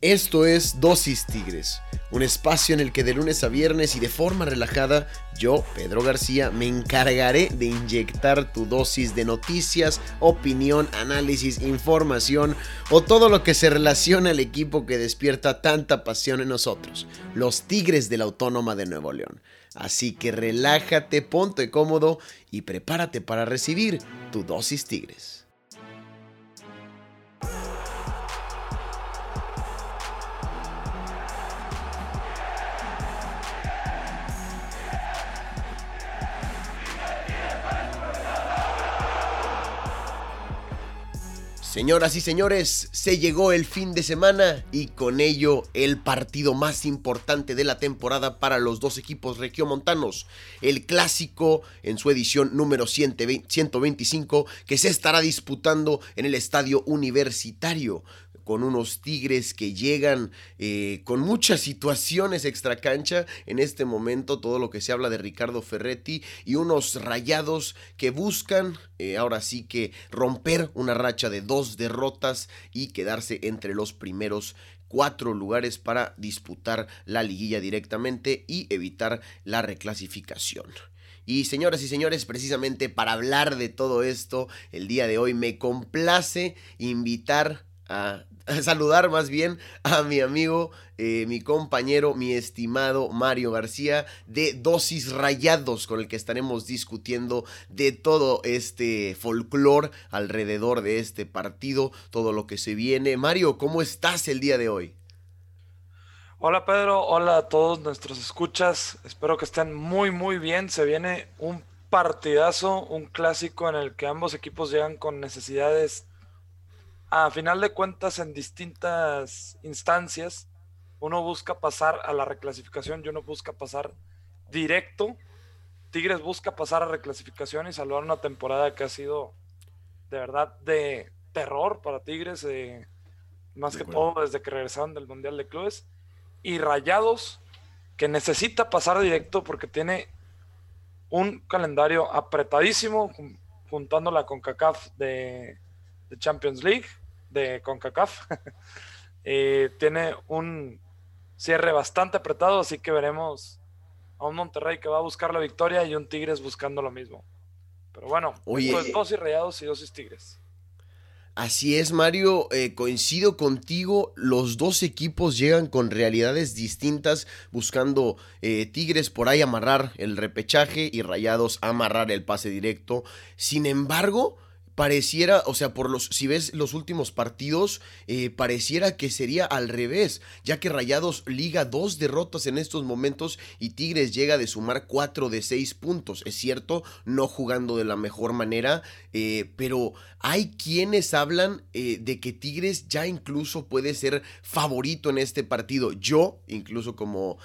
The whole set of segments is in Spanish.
Esto es Dosis Tigres, un espacio en el que de lunes a viernes y de forma relajada, yo, Pedro García, me encargaré de inyectar tu dosis de noticias, opinión, análisis, información o todo lo que se relaciona al equipo que despierta tanta pasión en nosotros, los Tigres de la Autónoma de Nuevo León. Así que relájate, ponte cómodo y prepárate para recibir tu dosis Tigres. Señoras y señores, se llegó el fin de semana y con ello el partido más importante de la temporada para los dos equipos regiomontanos, el clásico en su edición número 125 que se estará disputando en el estadio universitario con unos Tigres que llegan eh, con muchas situaciones extracancha en este momento, todo lo que se habla de Ricardo Ferretti y unos rayados que buscan eh, ahora sí que romper una racha de dos derrotas y quedarse entre los primeros cuatro lugares para disputar la liguilla directamente y evitar la reclasificación. Y señoras y señores, precisamente para hablar de todo esto, el día de hoy me complace invitar a saludar más bien a mi amigo, eh, mi compañero, mi estimado Mario García de Dosis Rayados, con el que estaremos discutiendo de todo este folclore alrededor de este partido, todo lo que se viene. Mario, ¿cómo estás el día de hoy? Hola Pedro, hola a todos nuestros escuchas, espero que estén muy muy bien, se viene un partidazo, un clásico en el que ambos equipos llegan con necesidades a final de cuentas, en distintas instancias, uno busca pasar a la reclasificación y uno busca pasar directo. Tigres busca pasar a reclasificación y salvar una temporada que ha sido de verdad de terror para Tigres, eh, más que todo desde que regresaron del Mundial de Clubes. Y Rayados, que necesita pasar directo porque tiene un calendario apretadísimo, juntándola con CACAF de, de Champions League de CONCACAF. Eh, tiene un cierre bastante apretado, así que veremos a un Monterrey que va a buscar la victoria y un Tigres buscando lo mismo. Pero bueno, pues dos y rayados y dos tigres. Así es, Mario, eh, coincido contigo, los dos equipos llegan con realidades distintas, buscando eh, Tigres por ahí amarrar el repechaje y Rayados amarrar el pase directo. Sin embargo, pareciera, o sea, por los, si ves los últimos partidos, eh, pareciera que sería al revés, ya que Rayados liga dos derrotas en estos momentos y Tigres llega de sumar cuatro de seis puntos. Es cierto, no jugando de la mejor manera, eh, pero hay quienes hablan eh, de que Tigres ya incluso puede ser favorito en este partido. Yo, incluso como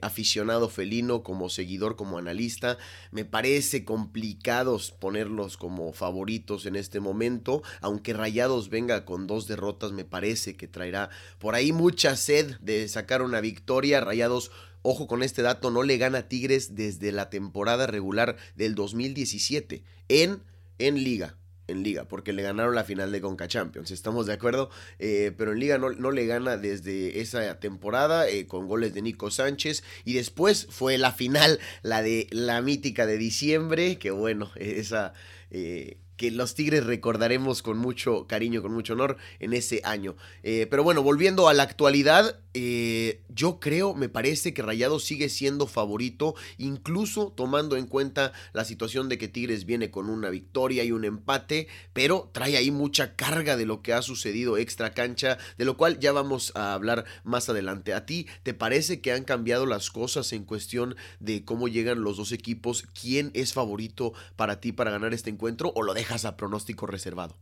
aficionado felino, como seguidor, como analista, me parece complicado ponerlos como favoritos en este momento, aunque Rayados venga con dos derrotas, me parece que traerá por ahí mucha sed de sacar una victoria. Rayados Ojo con este dato, no le gana Tigres desde la temporada regular del 2017 en, en liga. En liga, porque le ganaron la final de Conca Champions, estamos de acuerdo, eh, pero en liga no, no, le gana desde esa temporada eh, con goles de Nico Sánchez y después fue la final, la de la mítica de diciembre, que bueno, esa eh, que los Tigres recordaremos con mucho cariño, con mucho honor en ese año. Eh, pero bueno, volviendo a la actualidad, eh, yo creo, me parece que Rayado sigue siendo favorito, incluso tomando en cuenta la situación de que Tigres viene con una victoria y un empate, pero trae ahí mucha carga de lo que ha sucedido extra cancha, de lo cual ya vamos a hablar más adelante. ¿A ti te parece que han cambiado las cosas en cuestión de cómo llegan los dos equipos? ¿Quién es favorito para ti para ganar este encuentro o lo dejas a pronóstico reservado?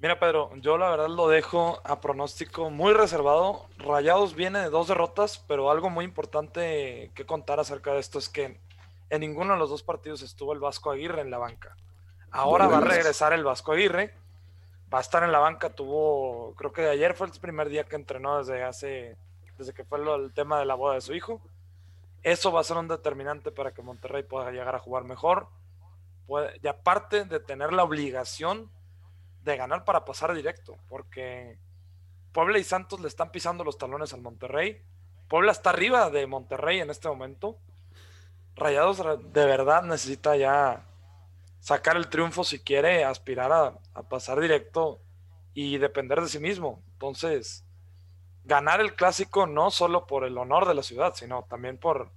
Mira, Pedro, yo la verdad lo dejo a pronóstico muy reservado. Rayados viene de dos derrotas, pero algo muy importante que contar acerca de esto es que en ninguno de los dos partidos estuvo el Vasco Aguirre en la banca. Ahora va a regresar el Vasco Aguirre, va a estar en la banca. Tuvo, creo que ayer fue el primer día que entrenó desde hace, desde que fue el tema de la boda de su hijo. Eso va a ser un determinante para que Monterrey pueda llegar a jugar mejor. Y aparte de tener la obligación de ganar para pasar directo, porque Puebla y Santos le están pisando los talones al Monterrey. Puebla está arriba de Monterrey en este momento. Rayados de verdad necesita ya sacar el triunfo si quiere aspirar a, pasar directo y depender de sí mismo. Entonces, ganar el clásico no solo por el honor de la ciudad, sino también por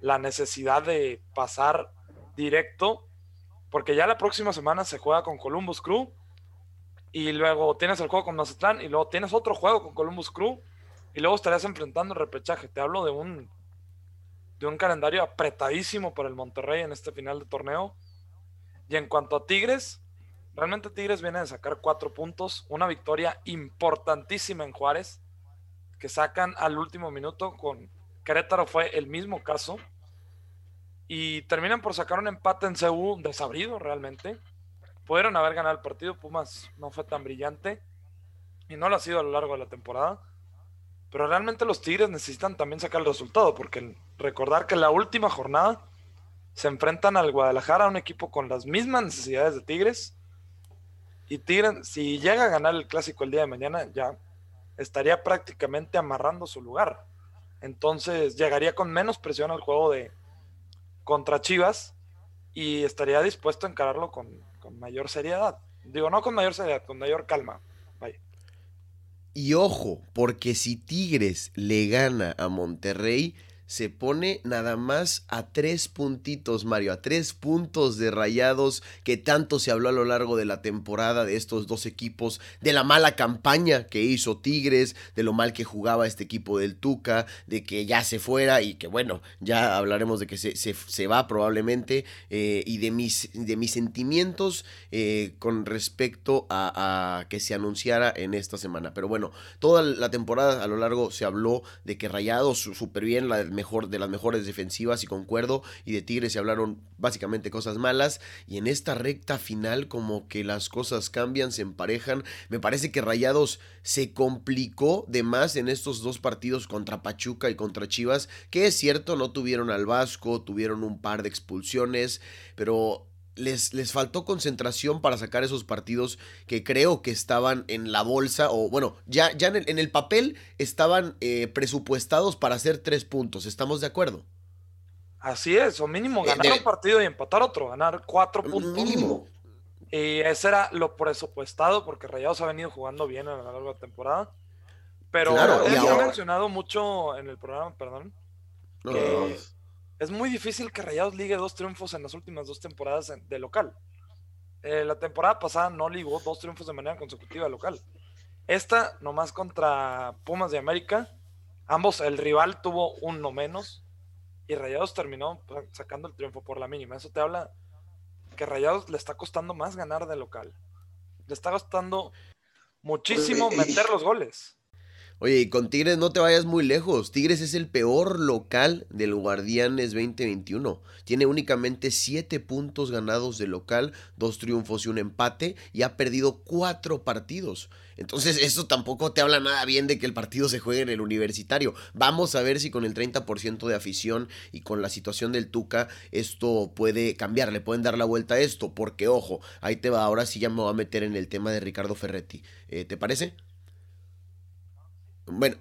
la necesidad de pasar directo, porque ya la próxima semana se juega con Columbus Crew y luego tienes el juego con Mazatlán y luego tienes otro juego con Columbus Crew y luego estarías enfrentando el repechaje. Te hablo de un de un calendario apretadísimo para el Monterrey en este final de torneo. Y en cuanto a Tigres, realmente Tigres viene de sacar cuatro puntos, una victoria importantísima en Juárez, que sacan al último minuto con Querétaro fue el mismo caso. Y terminan por sacar un empate en CU desabrido realmente. Pudieron haber ganado el partido, Pumas no fue tan brillante y no lo ha sido a lo largo de la temporada. Pero realmente los Tigres necesitan también sacar el resultado, porque recordar que en la última jornada se enfrentan al Guadalajara, un equipo con las mismas necesidades de Tigres. Y Tigres, si llega a ganar el clásico el día de mañana, ya estaría prácticamente amarrando su lugar. Entonces llegaría con menos presión al juego de contra Chivas y estaría dispuesto a encararlo con, con mayor seriedad. Digo, no con mayor seriedad, con mayor calma. Y ojo, porque si Tigres le gana a Monterrey, se pone nada más a tres puntitos, Mario, a tres puntos de rayados que tanto se habló a lo largo de la temporada de estos dos equipos, de la mala campaña que hizo Tigres, de lo mal que jugaba este equipo del Tuca, de que ya se fuera y que bueno, ya hablaremos de que se, se, va probablemente, eh, y de mis, de mis sentimientos eh, con respecto a, a que se anunciara en esta semana. Pero bueno, toda la temporada a lo largo se habló de que Rayados súper bien, la mejor, de las mejores defensivas y concuerdo, y de Tigres se hablaron básicamente cosas malas, y en esta recta final como que las cosas cambian, se emparejan, me parece que Rayados se complicó de más en estos dos partidos contra Pachuca y contra Chivas, que es cierto, no tuvieron al Vasco, tuvieron un par de expulsiones, pero les, les, faltó concentración para sacar esos partidos que creo que estaban en la bolsa, o bueno, ya, ya en, el, papel estaban eh, presupuestados para hacer tres puntos. ¿Estamos de acuerdo? Así es, o mínimo eh, ganar un partido y empatar otro, ganar cuatro puntos. Mínimo. Y ese era lo presupuestado, porque Rayados ha venido jugando bien a lo largo de la temporada. Pero claro, he, mencionado mucho en el programa, perdón, que es muy difícil que Rayados ligue dos triunfos en las últimas dos temporadas de local. Eh, la temporada pasada no ligó dos triunfos de manera consecutiva local. Esta, nomás contra Pumas de América, ambos, el rival tuvo uno menos y Rayados terminó sacando el triunfo por la mínima. Eso te habla que Rayados le está costando más ganar de local. Le está costando muchísimo meter los goles. Oye, y con Tigres no te vayas muy lejos. Tigres es el peor local del Guardianes 2021. Tiene únicamente 7 puntos ganados de local, dos triunfos y un empate, y ha perdido 4 partidos. Entonces, eso tampoco te habla nada bien de que el partido se juegue en el universitario. Vamos a ver si con el 30% de afición y con la situación del Tuca, esto puede cambiar, le pueden dar la vuelta a esto, porque ojo, ahí te va, ahora sí ya me voy a meter en el tema de Ricardo Ferretti. Eh, ¿Te parece? Bueno,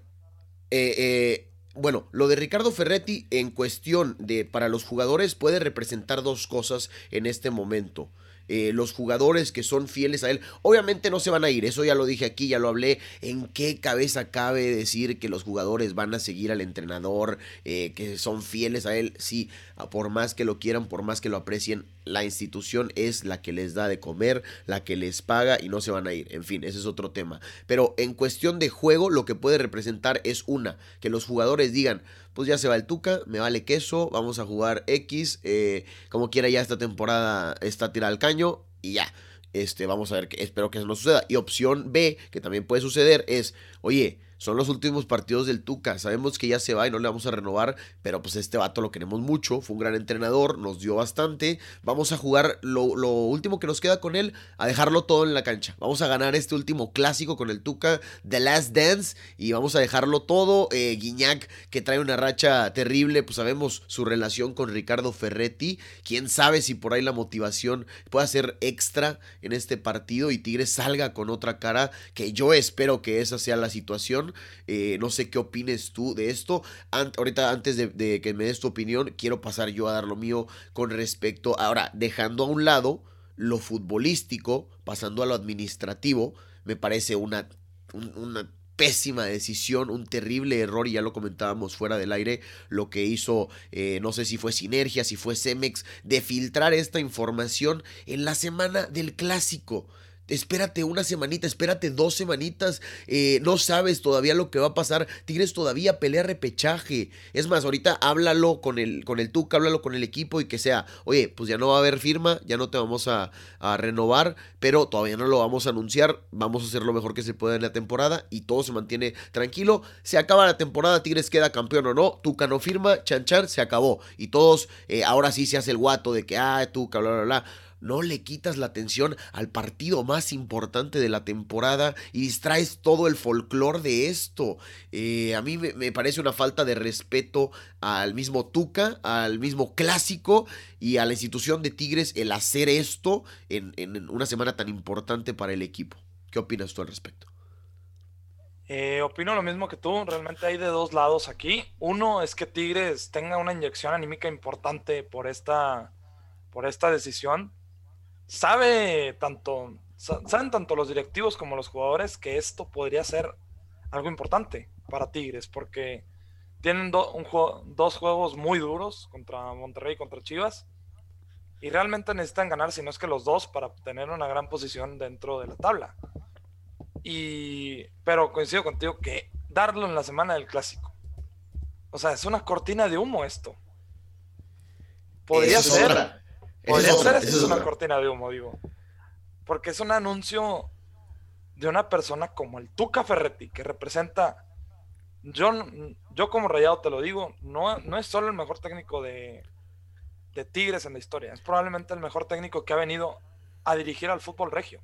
eh, eh, bueno, lo de Ricardo Ferretti en cuestión de para los jugadores puede representar dos cosas en este momento. Eh, los jugadores que son fieles a él, obviamente no se van a ir, eso ya lo dije aquí, ya lo hablé, en qué cabeza cabe decir que los jugadores van a seguir al entrenador, que son fieles a él, sí, por más que lo quieran, por más que lo aprecien, la institución es la que les da de comer, la que les paga y no se van a ir. En fin, ese es otro tema. Pero en cuestión de juego, lo que puede representar es una, que los jugadores digan, pues ya se va el Tuca, me vale queso, vamos a jugar X, eh, como quiera ya esta temporada está tirada al caño y ya. Este, vamos a ver, que, espero que eso no suceda. Y opción B, que también puede suceder, es, oye, son los últimos partidos del Tuca. Sabemos que ya se va y no le vamos a renovar, pero pues este vato lo queremos mucho. Fue un gran entrenador, nos dio bastante. Vamos a jugar lo, último que nos queda con él, a dejarlo todo en la cancha. Vamos a ganar este último clásico con el Tuca, The Last Dance, y vamos a dejarlo todo. Eh, Guiñac, que trae una racha terrible, pues sabemos su relación con Ricardo Ferretti. Quién sabe si por ahí la motivación pueda ser extra en este partido y Tigres salga con otra cara, que yo espero que esa sea la situación eh, no sé qué opines tú de esto. ahorita, antes de, que me des tu opinión, quiero pasar yo a dar lo mío con respecto. Ahora, dejando a un lado lo futbolístico, pasando a lo administrativo, me parece una, pésima decisión, un terrible error, y ya lo comentábamos fuera del aire, lo que hizo, eh, no sé si fue Sinergia, si fue Cemex, de filtrar esta información en la semana del clásico espérate una semanita, espérate dos semanitas, eh, no sabes todavía lo que va a pasar, Tigres todavía pelea repechaje, es más, ahorita háblalo con el, con el Tuca, háblalo con el equipo y que sea, oye, pues ya no va a haber firma, ya no te vamos a, renovar, pero todavía no lo vamos a anunciar, vamos a hacer lo mejor que se pueda en la temporada y todo se mantiene tranquilo, se acaba la temporada, Tigres queda campeón o no, Tuca no firma, chanchar, se acabó, y todos, eh, ahora sí se hace el guato de que, ah, Tuca, bla, bla, bla, no le quitas la atención al partido más importante de la temporada y distraes todo el folclore de esto. Eh, a mí me, parece una falta de respeto al mismo Tuca, al mismo clásico y a la institución de Tigres el hacer esto en, una semana tan importante para el equipo. ¿Qué opinas tú al respecto? Eh, opino lo mismo que tú, realmente hay de dos lados aquí. Uno es que Tigres tenga una inyección anímica importante por esta, por esta decisión sabe tanto, saben tanto los directivos como los jugadores que esto podría ser algo importante para Tigres, porque tienen un dos juegos muy duros contra Monterrey y contra Chivas, y realmente necesitan ganar, si no es que los dos, para tener una gran posición dentro de la tabla. Y, pero coincido contigo que darlo en la semana del clásico. O sea, es una cortina de humo esto. Podría ser. Podría ser es una cortina de humo, digo. Porque es un anuncio de una persona como el Tuca Ferretti, que representa. Yo, yo como rayado te lo digo, no, no es solo el mejor técnico de, de Tigres en la historia, es probablemente el mejor técnico que ha venido a dirigir al fútbol regio.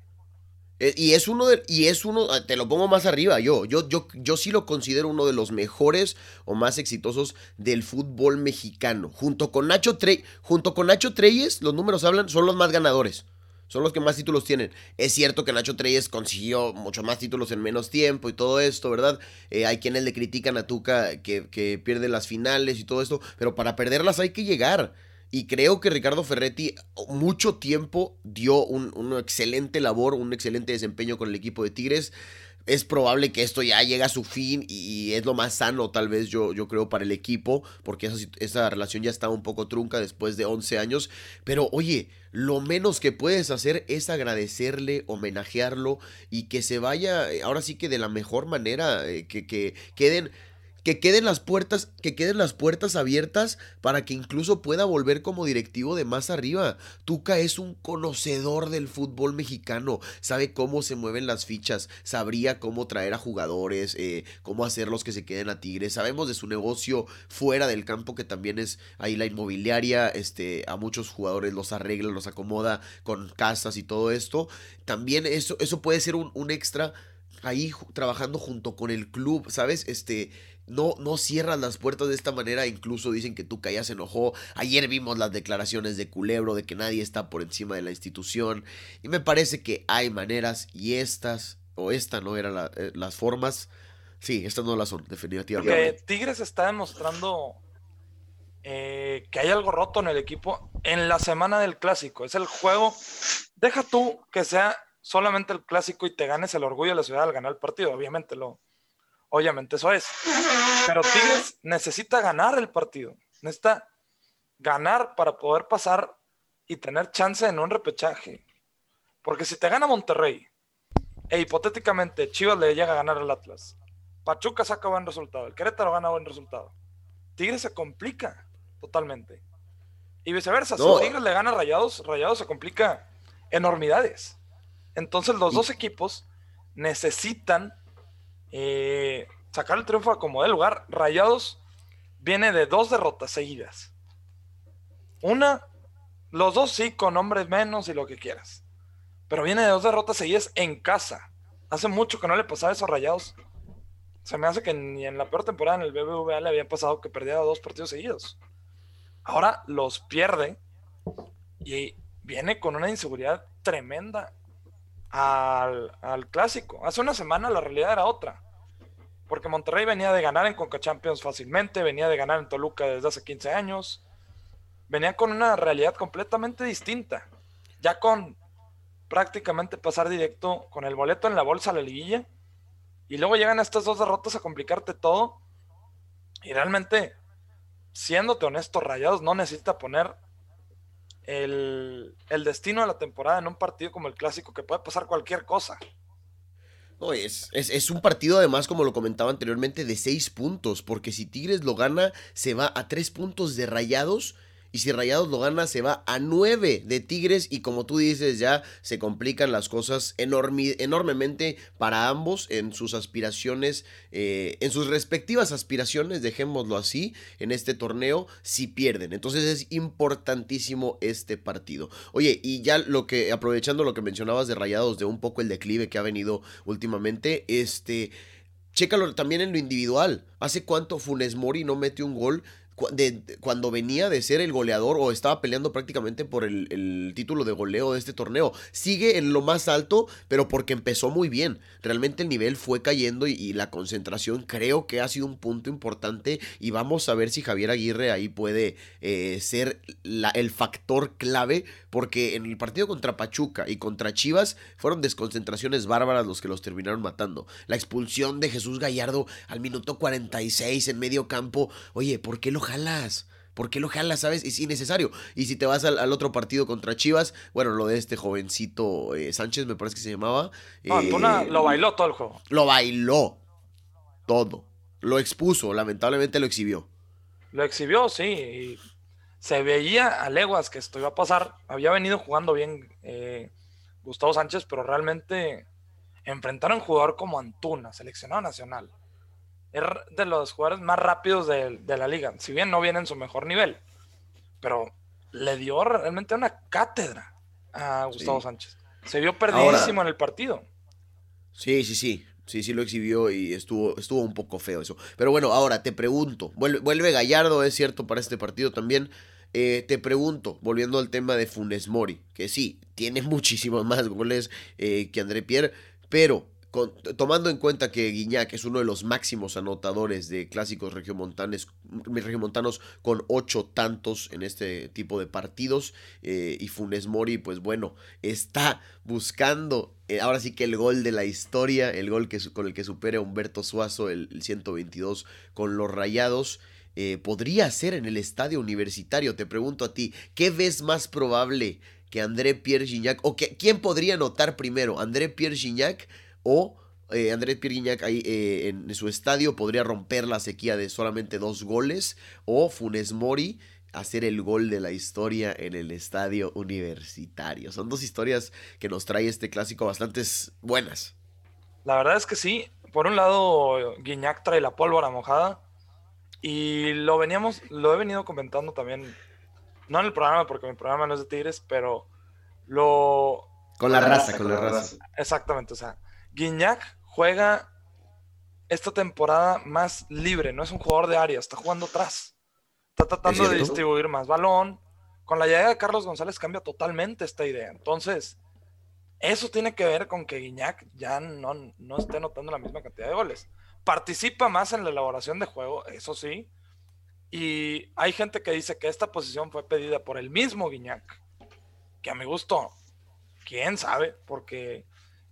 Eh, y es uno de, y es uno, ah, te lo pongo más arriba, yo, yo, yo, yo sí lo considero uno de los mejores o más exitosos del fútbol mexicano. Junto con Nacho junto con Nacho Treyes, los números hablan, son los más ganadores. Son los que más títulos tienen. Es cierto que Nacho Treyes consiguió mucho más títulos en menos tiempo y todo esto, ¿verdad? Eh, hay quienes le critican a Tuca que, que pierde las finales y todo esto, pero para perderlas hay que llegar. Y creo que Ricardo Ferretti mucho tiempo dio un, una excelente labor, un excelente desempeño con el equipo de Tigres. Es probable que esto ya llegue a su fin y es lo más sano tal vez yo, yo creo para el equipo, porque esa, esa relación ya está un poco trunca después de 11 años. Pero oye, lo menos que puedes hacer es agradecerle, homenajearlo y que se vaya, eh, ahora sí que de la mejor manera, eh, que, que queden que queden las puertas, que queden las puertas abiertas para que incluso pueda volver como directivo de más arriba. Tuca es un conocedor del fútbol mexicano, sabe cómo se mueven las fichas, sabría cómo traer a jugadores, eh, cómo hacerlos que se queden a Tigres. Sabemos de su negocio fuera del campo que también es ahí la inmobiliaria, este, a muchos jugadores los arregla, los acomoda con casas y todo esto. También eso, eso puede ser un, un extra ahí trabajando junto con el club, ¿sabes? Este, no, no cierran las puertas de esta manera, incluso dicen que Tuca ya se enojó. Ayer vimos las declaraciones de Culebro de que nadie está por encima de la institución. Y me parece que hay maneras y estas, o esta no eran eh, las formas. Sí, estas no las son, definitivamente. Tigres está demostrando eh, que hay algo roto en el equipo en la semana del clásico. Es el juego. Deja tú que sea solamente el clásico y te ganes el orgullo de la ciudad al ganar el partido. Obviamente lo, Obviamente eso es. Pero Tigres necesita ganar el partido. Necesita ganar para poder pasar y tener chance en un repechaje. Porque si te gana Monterrey e hipotéticamente Chivas le llega a ganar al Atlas, Pachuca saca buen resultado, el Querétaro gana buen resultado, Tigres se complica totalmente. Y viceversa, si Tigres le gana a Rayados, Rayados se complica enormidades. Entonces los dos equipos necesitan eh, sacar el triunfo a como de lugar. Rayados viene de dos derrotas seguidas. Una, los dos sí, con hombres menos y lo que quieras. Pero viene de dos derrotas seguidas en casa. Hace mucho que no le pasaba eso a Rayados. Se me hace que ni en la peor temporada en el BBVA le había pasado que perdiera dos partidos seguidos. Ahora los pierde y viene con una inseguridad tremenda al, clásico. Hace una semana la realidad era otra. Porque Monterrey venía de ganar en Conca Champions fácilmente, venía de ganar en Toluca desde hace 15 años. Venía con una realidad completamente distinta. Ya con prácticamente pasar directo con el boleto en la bolsa a la liguilla. Y luego llegan estas dos derrotas a complicarte todo. Y realmente, siéndote honesto, Rayados no necesita poner el, destino de la temporada en un partido como el clásico, que puede pasar cualquier cosa. No, es, es, un partido además, como lo comentaba anteriormente, de seis puntos, porque si Tigres lo gana, se va a tres puntos de rayados y si Rayados lo gana, se va a 9 de Tigres. Y como tú dices, ya se complican las cosas enormemente para ambos en sus aspiraciones, eh, en sus respectivas aspiraciones, dejémoslo así, en este torneo, si pierden. Entonces es importantísimo este partido. Oye, y ya lo que, aprovechando lo que mencionabas de Rayados, de un poco el declive que ha venido últimamente, este. Chécalo también en lo individual. ¿Hace cuánto Funes Mori no mete un gol cuando venía de ser el goleador o estaba peleando prácticamente por el, título de goleo de este torneo. Sigue en lo más alto, pero porque empezó muy bien. Realmente el nivel fue cayendo y, la concentración creo que ha sido un punto importante y vamos a ver si Javier Aguirre ahí puede eh, ser el factor clave porque en el partido contra Pachuca y contra Chivas fueron desconcentraciones bárbaras los que los terminaron matando. La expulsión de Jesús Gallardo al minuto 46 en medio campo. Oye, ¿por qué lo jalas? ¿Por qué lo jalas, sabes? Es innecesario. Y si te vas al, otro partido contra Chivas, bueno, lo de este jovencito eh, Sánchez, me parece que se llamaba. No, eh, lo bailó todo el juego. Lo bailó. Todo. Lo expuso, lamentablemente lo exhibió. Lo exhibió, sí. se veía a leguas que esto iba a pasar. Había venido jugando bien eh, Gustavo Sánchez, pero realmente enfrentaron a un jugador como Antuna, seleccionado nacional es de los jugadores más rápidos de, la liga. Si bien no viene en su mejor nivel, pero le dio realmente una cátedra a Gustavo Sánchez. Se vio perdidísimo en el partido. Sí, sí, sí. Sí, sí lo exhibió y estuvo, estuvo un poco feo eso. Pero bueno, ahora te pregunto, vuelve, Gallardo, es cierto, para este partido también. Eh, te pregunto, volviendo al tema de Funes Mori, que sí, tiene muchísimos más goles eh, que André Pierre, pero tomando en cuenta que Guiñac es uno de los máximos anotadores de clásicos regiomontanos, con ocho tantos en este tipo de partidos, eh, y Funes Mori, pues bueno, está buscando eh, ahora sí que el gol de la historia, el gol que, con el que supera Humberto Suazo el, 122 con los Rayados. Eh, podría ser en el estadio universitario. Te pregunto a ti, ¿qué ves más probable que André Pierre Gignac? ¿O que, quién podría anotar primero? ¿André Pierre Gignac o eh, Andrés Pierguiñac ahí eh, en su estadio podría romper la sequía de solamente dos goles o Funes Mori hacer el gol de la historia en el estadio universitario. Son dos historias que nos trae este clásico bastante buenas. La verdad es que sí. Por un lado, Guiñac trae la pólvora mojada y lo veníamos, lo he venido comentando también, no en el programa porque mi programa no es de Tigres, pero lo... Con la raza, con la raza. Exactamente, o sea, Guiñac juega esta temporada más libre, no es un jugador de área, está jugando atrás. Está tratando de distribuir más balón. Con la llegada de Carlos González cambia totalmente esta idea. Entonces, eso tiene que ver con que Guiñac ya no, no esté notando la misma cantidad de goles. Participa más en la elaboración de juego, eso sí. Y hay gente que dice que esta posición fue pedida por el mismo Guiñac. Que a mi gusto, quién sabe, porque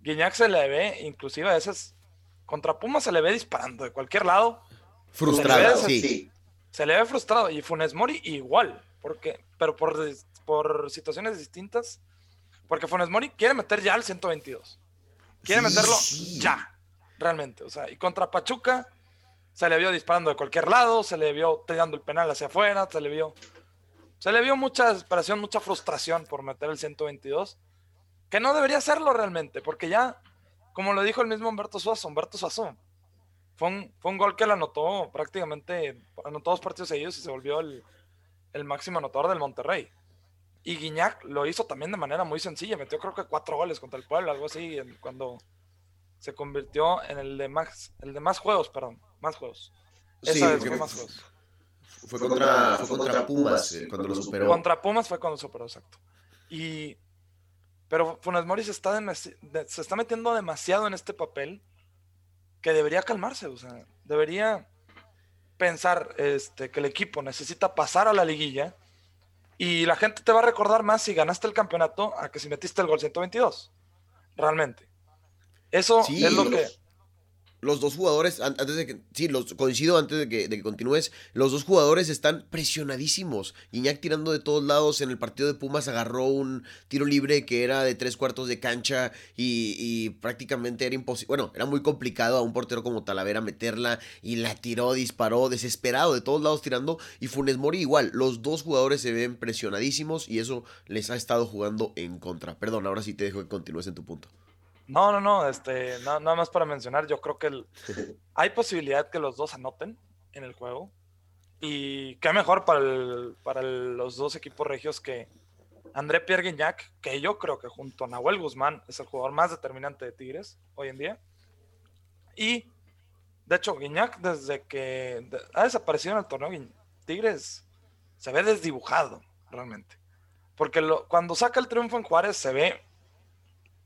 Guiñac se le ve, inclusive a veces, contra Puma se le ve disparando de cualquier lado. Frustrado, sí. Se le ve frustrado. Y Funes Mori igual, porque, pero por, por situaciones distintas. Porque Funes Mori quiere meter ya al 122. Quiere meterlo ya, realmente. O sea, y contra Pachuca se le vio disparando de cualquier lado, se le vio tirando el penal hacia afuera, se le vio. Se le vio mucha desesperación, mucha frustración por meter el 122. Que no debería serlo realmente, porque ya, como lo dijo el mismo Humberto Suazo, Humberto Suazo Fue un, fue un gol que le anotó prácticamente, anotó dos partidos seguidos y se volvió el, el máximo anotador del Monterrey. Y Guiñac lo hizo también de manera muy sencilla, metió creo que cuatro goles contra el pueblo, algo así, cuando se convirtió en el de más, el de más juegos, perdón, más juegos. Esa vez fue más juegos. Fue contra, fue contra Pumas eh, cuando lo superó. Contra Pumas fue cuando lo superó, exacto. Y, pero Funes Mori se está, se está metiendo demasiado en este papel que debería calmarse, o sea, debería pensar este, que el equipo necesita pasar a la liguilla y la gente te va a recordar más si ganaste el campeonato a que si metiste el gol 122. Realmente. Eso es lo que los dos jugadores, antes de que, sí, los, coincido antes de que, de que, continúes, los dos jugadores están presionadísimos. Iñak tirando de todos lados, en el partido de Pumas agarró un tiro libre que era de tres cuartos de cancha y, prácticamente era imposible, bueno, era muy complicado a un portero como Talavera meterla y la tiró, disparó, desesperado, de todos lados tirando. Y Funes Mori igual, los dos jugadores se ven presionadísimos y eso les ha estado jugando en contra. Perdón, ahora sí te dejo que continúes en tu punto. No, no, no, este, nada más para mencionar, yo creo que hay posibilidad que los dos anoten en el juego. Y qué mejor para, para los dos equipos regios que André Pierre Guignac, que yo creo que junto a Nahuel Guzmán es el jugador más determinante de Tigres hoy en día. Y, de hecho, Guignac, desde que ha desaparecido en el torneo, Tigres se ve desdibujado, realmente. Porque cuando saca el triunfo en Juárez se ve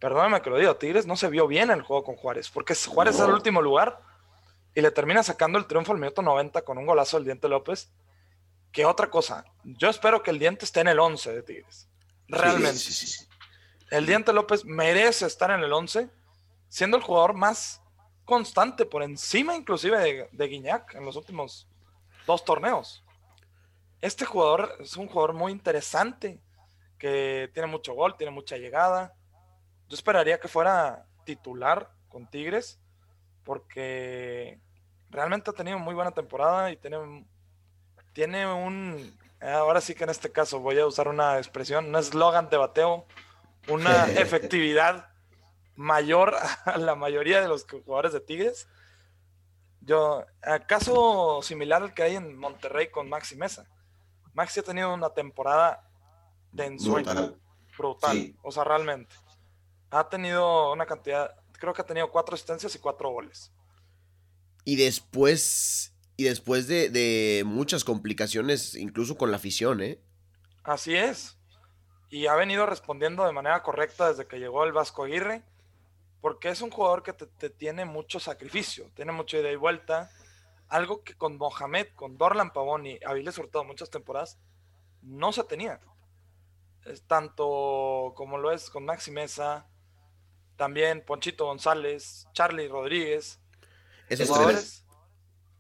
perdóname que lo diga, Tigres no se vio bien en el juego con Juárez, porque Juárez es el último lugar y le termina sacando el triunfo al minuto 90 con un golazo del Diente López. Que otra cosa, yo espero que el Diente esté en el 11 de Tigres. Realmente. el Diente López merece estar en el 11, siendo el jugador más constante, por encima inclusive de, de Guiñac en los últimos dos torneos. Este jugador es un jugador muy interesante, que tiene mucho gol, tiene mucha llegada, yo esperaría que fuera titular con Tigres, porque realmente ha tenido muy buena temporada y tiene, tiene un, ahora sí que en este caso voy a usar una expresión, un eslogan de bateo, una efectividad mayor a la mayoría de los jugadores de Tigres. Yo, caso similar al que hay en Monterrey con Maxi Mesa. Maxi ha tenido una temporada de ensueño brutal, o sea, realmente ha tenido una cantidad, creo que ha tenido cuatro asistencias y cuatro goles. Y después, y después de, muchas complicaciones, incluso con la afición, ¿eh? Así es. Y ha venido respondiendo de manera correcta desde que llegó el Vasco Aguirre, porque es un jugador que te, tiene mucho sacrificio, tiene mucha ida y vuelta. Algo que con Mohamed, con Dorlan Pavón y Aviles Hurtado muchas temporadas no se tenía. Es tanto como lo es con Maxi Mesa, también Ponchito González, Charlie Rodríguez. Esos tres.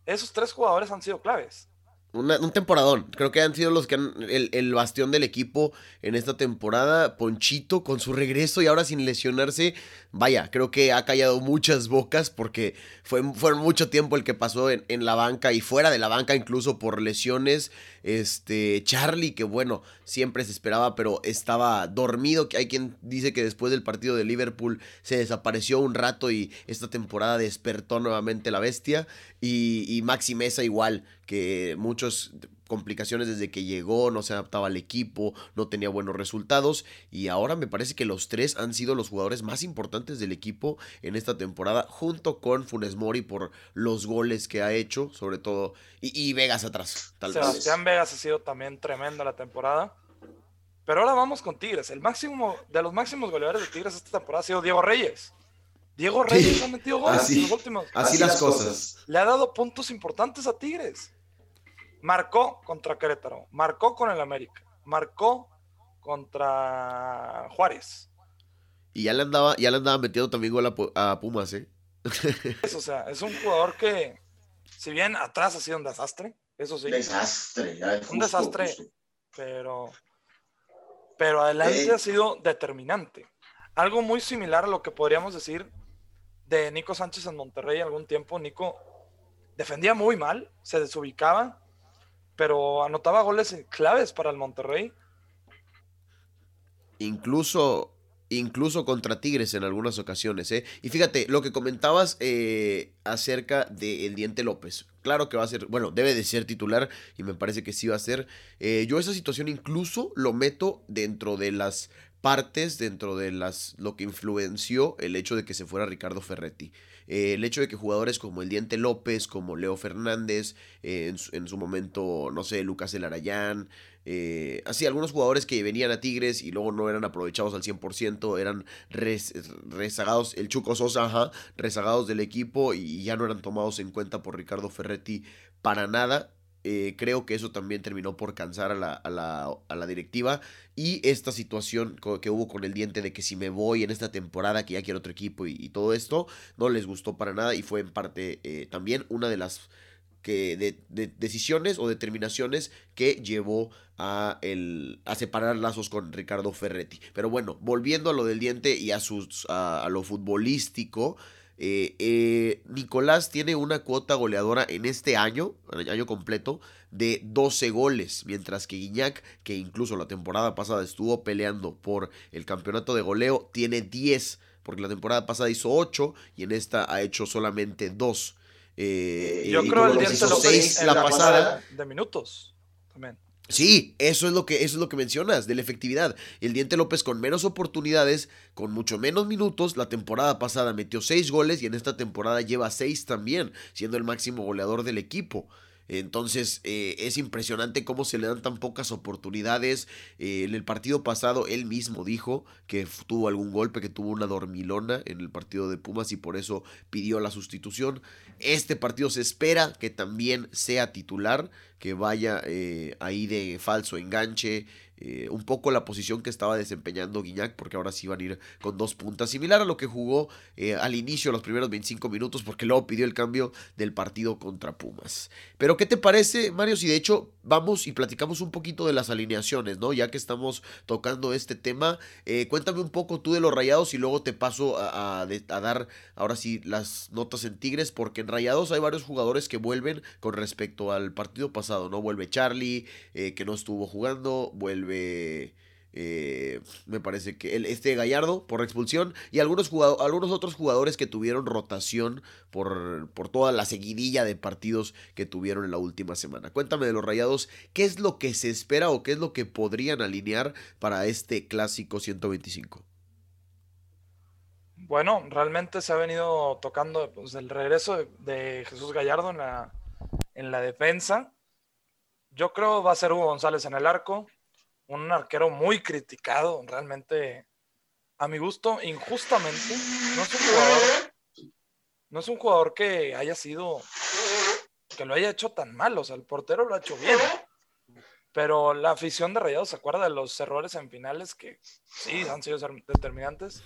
Esos tres jugadores han sido claves. un temporadón. Creo que han sido los que han. El, bastión del equipo en esta temporada. Ponchito con su regreso y ahora sin lesionarse. Vaya, creo que ha callado muchas bocas porque fue, fue mucho tiempo el que pasó en, en, la banca y fuera de la banca, incluso por lesiones. Este, Charlie, que bueno, siempre se esperaba, pero estaba dormido. Hay quien dice que después del partido de Liverpool se desapareció un rato y esta temporada despertó nuevamente la bestia. Y, y Maxi Mesa igual, que muchos complicaciones desde que llegó, no se adaptaba al equipo, no tenía buenos resultados y ahora me parece que los tres han sido los jugadores más importantes del equipo en esta temporada junto con Funes Mori por los goles que ha hecho, sobre todo, y, Vegas atrás. Sebastián Vegas ha sido también tremenda la temporada. Pero ahora vamos con Tigres. El máximo de los máximos goleadores de Tigres esta temporada ha sido Diego Reyes. Diego Reyes ha metido goles en los últimos. Así las cosas. Le ha dado puntos importantes a Tigres. Marcó contra Querétaro, marcó con el América, marcó contra Juárez. Y ya le andaba, ya le andaba metiendo también gol a, Pumas, ¿eh? o sea, es un jugador que, si bien atrás ha sido un desastre, eso sí. Desastre, Un desastre, pero, pero adelante eh. ha sido determinante. Algo muy similar a lo que podríamos decir de Nico Sánchez en Monterrey algún tiempo. Nico defendía muy mal, se desubicaba pero anotaba goles claves para el Monterrey. Incluso incluso contra Tigres en algunas ocasiones. ¿eh? Y fíjate, lo que comentabas eh, acerca del Diente López. Claro que va a ser, bueno, debe de ser titular y me parece que sí va a ser. Eh, yo esa situación incluso lo meto dentro de las partes, dentro de las lo que influenció el hecho de que se fuera Ricardo Ferretti. Eh, el hecho de que jugadores como el Diente López, como Leo Fernández, en, su, momento, no sé, Lucas El Arayán, eh, así, algunos jugadores que venían a Tigres y luego no eran aprovechados al 100%, eran rezagados, el Chuco Sosa, ajá, rezagados del equipo y ya no eran tomados en cuenta por Ricardo Ferretti para nada. Eh, creo que eso también terminó por cansar a la, a la, a la directiva. Y esta situación que hubo con el diente de que si me voy en esta temporada, que ya quiero otro equipo y, todo esto, no les gustó para nada. Y fue en parte eh, también una de las que de, decisiones o determinaciones que llevó a, el, a separar lazos con Ricardo Ferretti. Pero bueno, volviendo a lo del diente y a, sus, a, lo futbolístico, eh, eh, Nicolás tiene una cuota goleadora en este año, el año completo, de 12 goles, mientras que Guiñac, que incluso la temporada pasada estuvo peleando por el campeonato de goleo, tiene 10, porque la temporada pasada hizo 8 y en esta ha hecho solamente 2. Eh, Yo creo el diente lo seis la, pasada de minutos también. Sí, eso es lo que eso es lo que mencionas de la efectividad. El Diente López con menos oportunidades, con mucho menos minutos, la temporada pasada metió seis goles y en esta temporada lleva seis también, siendo el máximo goleador del equipo. Entonces eh, es impresionante cómo se le dan tan pocas oportunidades. Eh, en el partido pasado él mismo dijo que tuvo algún golpe, que tuvo una dormilona en el partido de Pumas y por eso pidió la sustitución. Este partido se espera que también sea titular, que vaya eh, ahí de falso enganche, eh, un poco la posición que estaba desempeñando Guiñac, porque ahora sí van a ir con dos puntas, similar a lo que jugó eh, al inicio, los primeros 25 minutos, porque luego pidió el cambio del partido contra Pumas. Pero, ¿qué te parece, Mario? Si de hecho vamos y platicamos un poquito de las alineaciones, ¿no? Ya que estamos tocando este tema, eh, cuéntame un poco tú de los rayados y luego te paso a, dar ahora sí las notas en Tigres, porque en rayados hay varios jugadores que vuelven con respecto al partido pasado, ¿no? Vuelve Charlie, que no estuvo jugando, vuelve eh, me parece que el, este Gallardo por expulsión y algunos, algunos otros jugadores que tuvieron rotación por, por toda la seguidilla de partidos que tuvieron en la última semana. Cuéntame de los Rayados, ¿qué es lo que se espera o qué es lo que podrían alinear para este clásico 125? Bueno, realmente se ha venido tocando pues, el regreso de, Jesús Gallardo en la, en la defensa. Yo creo va a ser Hugo González en el arco, un arquero muy criticado, realmente, a mi gusto, injustamente. No es un jugador, no es un jugador que haya sido, que lo haya hecho tan mal, o sea, el portero lo ha hecho bien. Pero la afición de Rayados se acuerda de los errores en finales que sí han sido determinantes.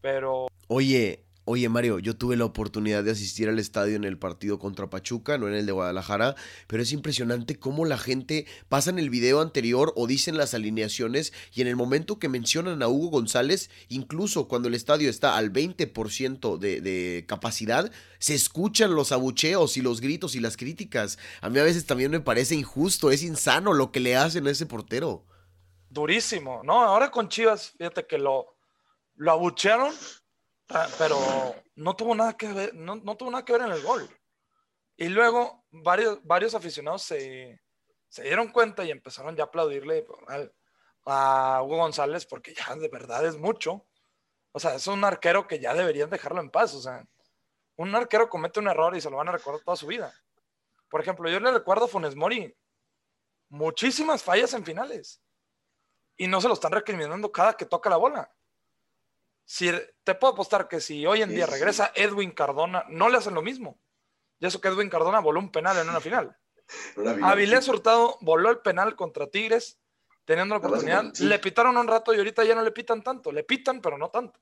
Pero. Oye, Oye Mario, yo tuve la oportunidad de asistir al estadio en el partido contra Pachuca, no en el de Guadalajara, pero es impresionante cómo la gente pasa en el video anterior o dicen las alineaciones y en el momento que mencionan a Hugo González, incluso cuando el estadio está al 20% de, de capacidad, se escuchan los abucheos y los gritos y las críticas. A mí a veces también me parece injusto, es insano lo que le hacen a ese portero. Durísimo, ¿no? Ahora con Chivas, fíjate que lo, lo abuchearon pero no tuvo nada que ver, no, no, tuvo nada que ver en el gol. Y luego varios, varios aficionados se, se dieron cuenta y empezaron ya a aplaudirle a Hugo González porque ya de verdad es mucho. O sea, es un arquero que ya deberían dejarlo en paz. O sea, un arquero comete un error y se lo van a recordar toda su vida. Por ejemplo, yo le recuerdo a Funes Mori muchísimas fallas en finales y no se lo están recriminando cada que toca la bola. Si, te puedo apostar que si hoy en día regresa Edwin Cardona, no le hacen lo mismo. Y eso que Edwin Cardona voló un penal en una final. Avilés Hurtado voló el penal contra Tigres, teniendo la oportunidad. Le pitaron un rato y ahorita ya no le pitan tanto. Le pitan, pero no tanto.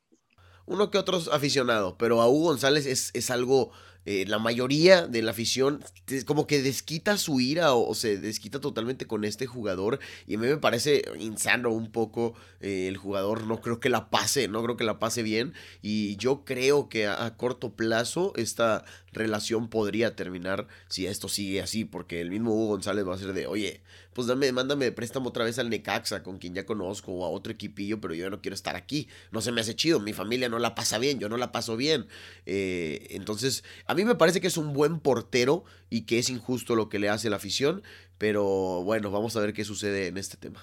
Uno que otro aficionado, pero a Hugo González es, es algo eh, la mayoría de la afición como que desquita su ira o, se desquita totalmente con este jugador y a mí me parece insano un poco eh, el jugador, no creo que la pase, no creo que la pase bien y yo creo que a, corto plazo esta relación podría terminar si esto sigue así, porque el mismo Hugo González va a ser de, oye, pues dame, mándame préstamo otra vez al Necaxa, con quien ya conozco, o a otro equipillo, pero yo ya no quiero estar aquí. No se me hace chido, mi familia no la pasa bien, yo no la paso bien. Eh, entonces, a mí me parece que es un buen portero y que es injusto lo que le hace la afición, pero bueno, vamos a ver qué sucede en este tema.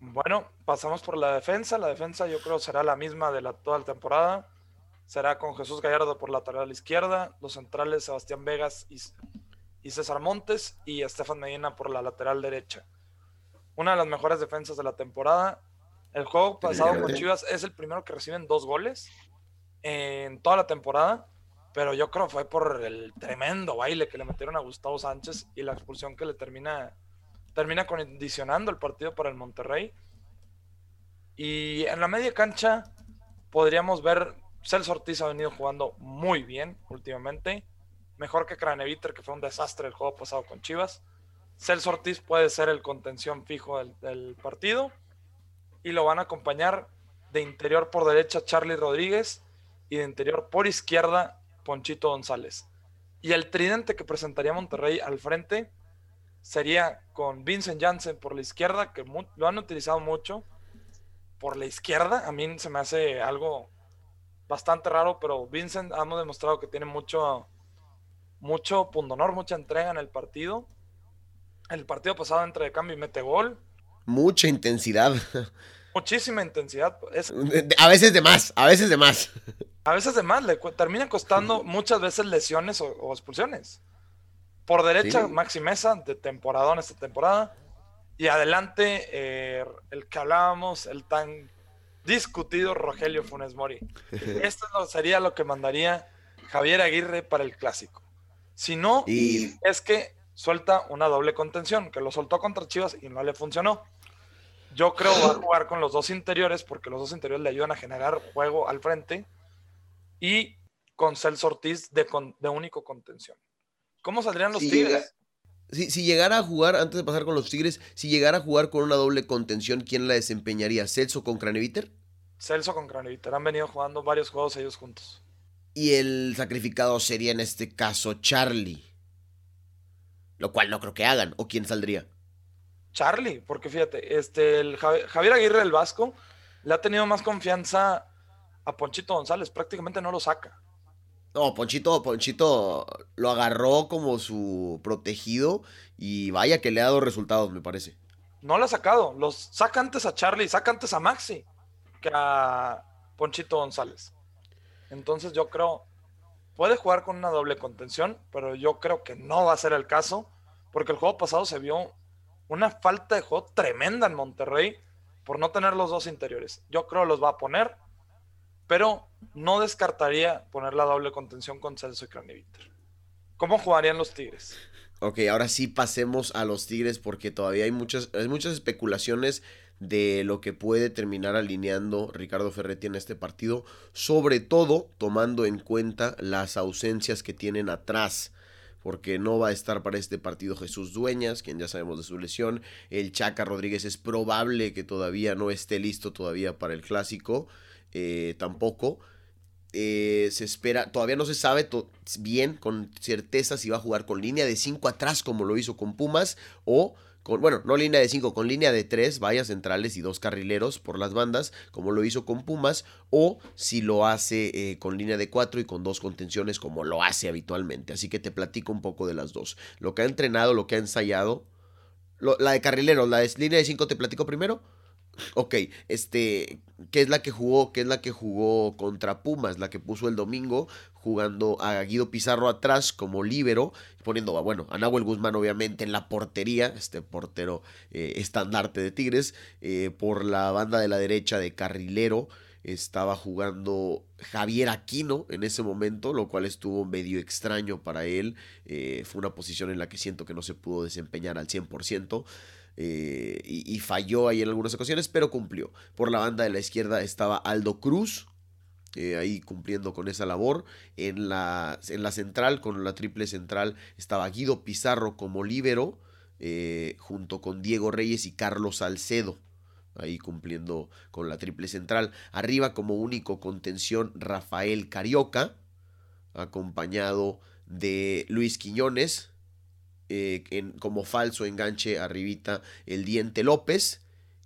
Bueno, pasamos por la defensa. La defensa yo creo será la misma de la, toda la temporada. Será con Jesús Gallardo por lateral izquierda, los centrales Sebastián Vegas y, y César Montes y Estefan Medina por la lateral derecha. Una de las mejores defensas de la temporada. El juego pasado con Chivas es el primero que reciben dos goles en toda la temporada, pero yo creo fue por el tremendo baile que le metieron a Gustavo Sánchez y la expulsión que le termina termina condicionando el partido para el Monterrey. Y en la media cancha podríamos ver, Celso Ortiz ha venido jugando muy bien últimamente, mejor que Craneviter, que fue un desastre el juego pasado con Chivas. Celso Ortiz puede ser el contención fijo del, del partido y lo van a acompañar de interior por derecha Charlie Rodríguez y de interior por izquierda Ponchito González. Y el tridente que presentaría Monterrey al frente sería con Vincent Janssen por la izquierda, que lo han utilizado mucho. Por la izquierda, a mí se me hace algo bastante raro, pero Vincent hemos demostrado que tiene mucho, mucho pundonor, mucha entrega en el partido. El partido pasado entra de cambio y mete gol. Mucha intensidad. Muchísima intensidad. A veces de más, a veces de más. A veces de más, le termina costando muchas veces lesiones o expulsiones. Por derecha, Maxi Mesa, de temporada en esta temporada. Y adelante, eh, el que hablábamos, el tan discutido Rogelio Funes Mori. Esto sería lo que mandaría Javier Aguirre para el clásico. Si no, es que suelta una doble contención, que lo soltó contra Chivas y no le funcionó. Yo creo que va a jugar con los dos interiores, porque los dos interiores le ayudan a generar juego al frente. Y con Celso Ortiz de, de único contención. ¿Cómo saldrían los Tigres? si, llegara a jugar, antes de pasar con los Tigres, si llegara a jugar con una doble contención, ¿quién la desempeñaría? ¿Celso con Craneviter? Celso con Craneviter. Han venido jugando varios juegos ellos juntos. Y el sacrificado sería en este caso Charlie. Lo cual no creo que hagan. ¿O quién saldría? Charlie, porque fíjate, este, el Javier Aguirre del Vasco le ha tenido más confianza a Ponchito González. Prácticamente no lo saca. No, Ponchito, Ponchito lo agarró como su protegido y vaya que le ha dado resultados, me parece. No lo ha sacado. Los saca antes a Charlie, saca antes a Maxi que a Ponchito González. Entonces yo creo, puede jugar con una doble contención, pero yo creo que no va a ser el caso, porque el juego pasado se vio una falta de juego tremenda en Monterrey por no tener los dos interiores. Yo creo los va a poner pero no descartaría poner la doble contención con Celso y Craneviter. ¿Cómo jugarían los Tigres? Ok, ahora sí pasemos a los Tigres porque todavía hay muchas, hay muchas especulaciones de lo que puede terminar alineando Ricardo Ferretti en este partido, sobre todo tomando en cuenta las ausencias que tienen atrás porque no va a estar para este partido Jesús Dueñas, quien ya sabemos de su lesión. El Chaca Rodríguez es probable que todavía no esté listo todavía para el clásico. Eh, tampoco. Eh, se espera, todavía no se sabe bien con certeza si va a jugar con línea de 5 atrás como lo hizo con Pumas o bueno, no línea de 5, con línea de 3, vallas centrales y dos carrileros por las bandas como lo hizo con Pumas o si lo hace eh, con línea de 4 y con dos contenciones como lo hace habitualmente. Así que te platico un poco de las dos. Lo que ha entrenado, lo que ha ensayado. la de carrileros, la de línea de 5 te platico primero. Ok, este, ¿qué es la que jugó? ¿Qué es la que jugó contra Pumas? La que puso el domingo jugando a Guido Pizarro atrás como líbero, poniendo, bueno, a Nahuel Guzmán obviamente en la portería, este portero eh, estandarte de Tigres, eh, por la banda de la derecha de carrilero estaba jugando Javier Aquino en ese momento, lo cual estuvo medio extraño para él, eh, fue una posición en la que siento que no se pudo desempeñar al 100%. Eh, y, falló ahí en algunas ocasiones, pero cumplió. Por la banda de la izquierda estaba Aldo Cruz, eh, ahí cumpliendo con esa labor. En la, en la central, con la triple central, estaba Guido Pizarro como líbero, eh, junto con Diego Reyes y Carlos Salcedo. Ahí cumpliendo con la triple central. Arriba como único contención Rafael Carioca, acompañado de Luis Quiñones, eh, en, como falso enganche arribita el Diente López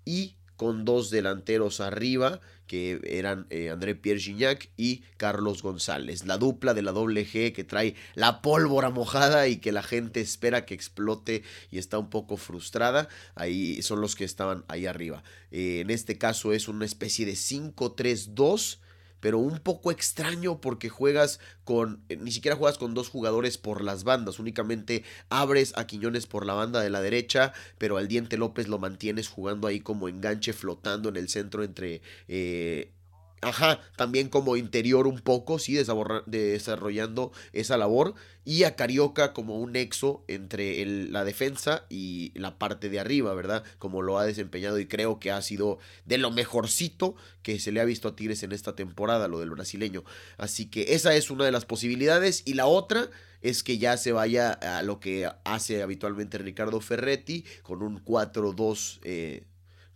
y con dos delanteros arriba que eran eh, André Pierre Gignac y Carlos González. La dupla de la doble G que trae la pólvora mojada y que la gente espera que explote y está un poco frustrada. Ahí son los que estaban ahí arriba. Eh, en este caso es una especie de 5-3-2 pero un poco extraño porque juegas con, eh, ni siquiera juegas con dos jugadores por las bandas, únicamente abres a Quiñones por la banda de la derecha, pero al Diente López lo mantienes jugando ahí como enganche flotando en el centro entre eh, Ajá, también como interior un poco, sí, desarrollando esa labor. Y a Carioca como un nexo entre la defensa y la parte de arriba, ¿verdad? Como lo ha desempeñado y creo que ha sido de lo mejorcito que se le ha visto a Tigres en esta temporada, lo del brasileño. Así que esa es una de las posibilidades. Y la otra es que ya se vaya a lo que hace habitualmente Ricardo Ferretti con un 4-2.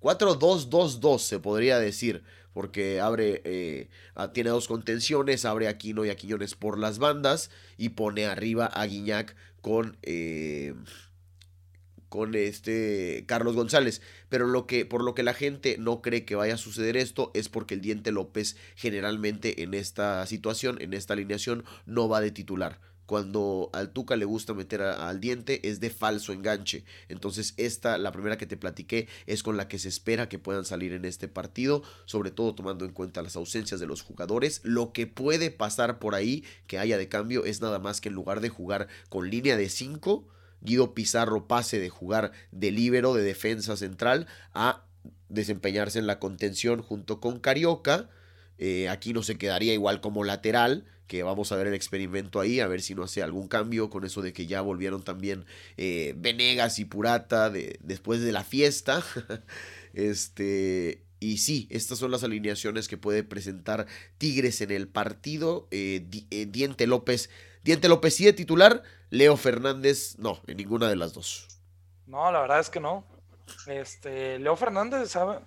4-2-2-2 eh, se podría decir porque abre, eh, tiene dos contenciones, abre a Aquino y a Quiñones por las bandas y pone arriba a Guiñac con, eh, con este Carlos González. Pero lo que, por lo que la gente no cree que vaya a suceder esto es porque el Diente López generalmente en esta situación, en esta alineación, no va de titular cuando al Tuca le gusta meter al diente es de falso enganche. Entonces esta, la primera que te platiqué, es con la que se espera que puedan salir en este partido, sobre todo tomando en cuenta las ausencias de los jugadores. Lo que puede pasar por ahí que haya de cambio es nada más que en lugar de jugar con línea de 5, Guido Pizarro pase de jugar de líbero, de defensa central, a desempeñarse en la contención junto con Carioca. Eh, aquí no se quedaría igual como lateral, que vamos a ver el experimento ahí, a ver si no hace algún cambio con eso de que ya volvieron también eh, Venegas y Purata de, después de la fiesta. este, y sí, estas son las alineaciones que puede presentar Tigres en el partido. Eh, eh, Diente López, Diente López sí de titular, Leo Fernández no, en ninguna de las dos. No, la verdad es que no. Este, Leo Fernández sabe,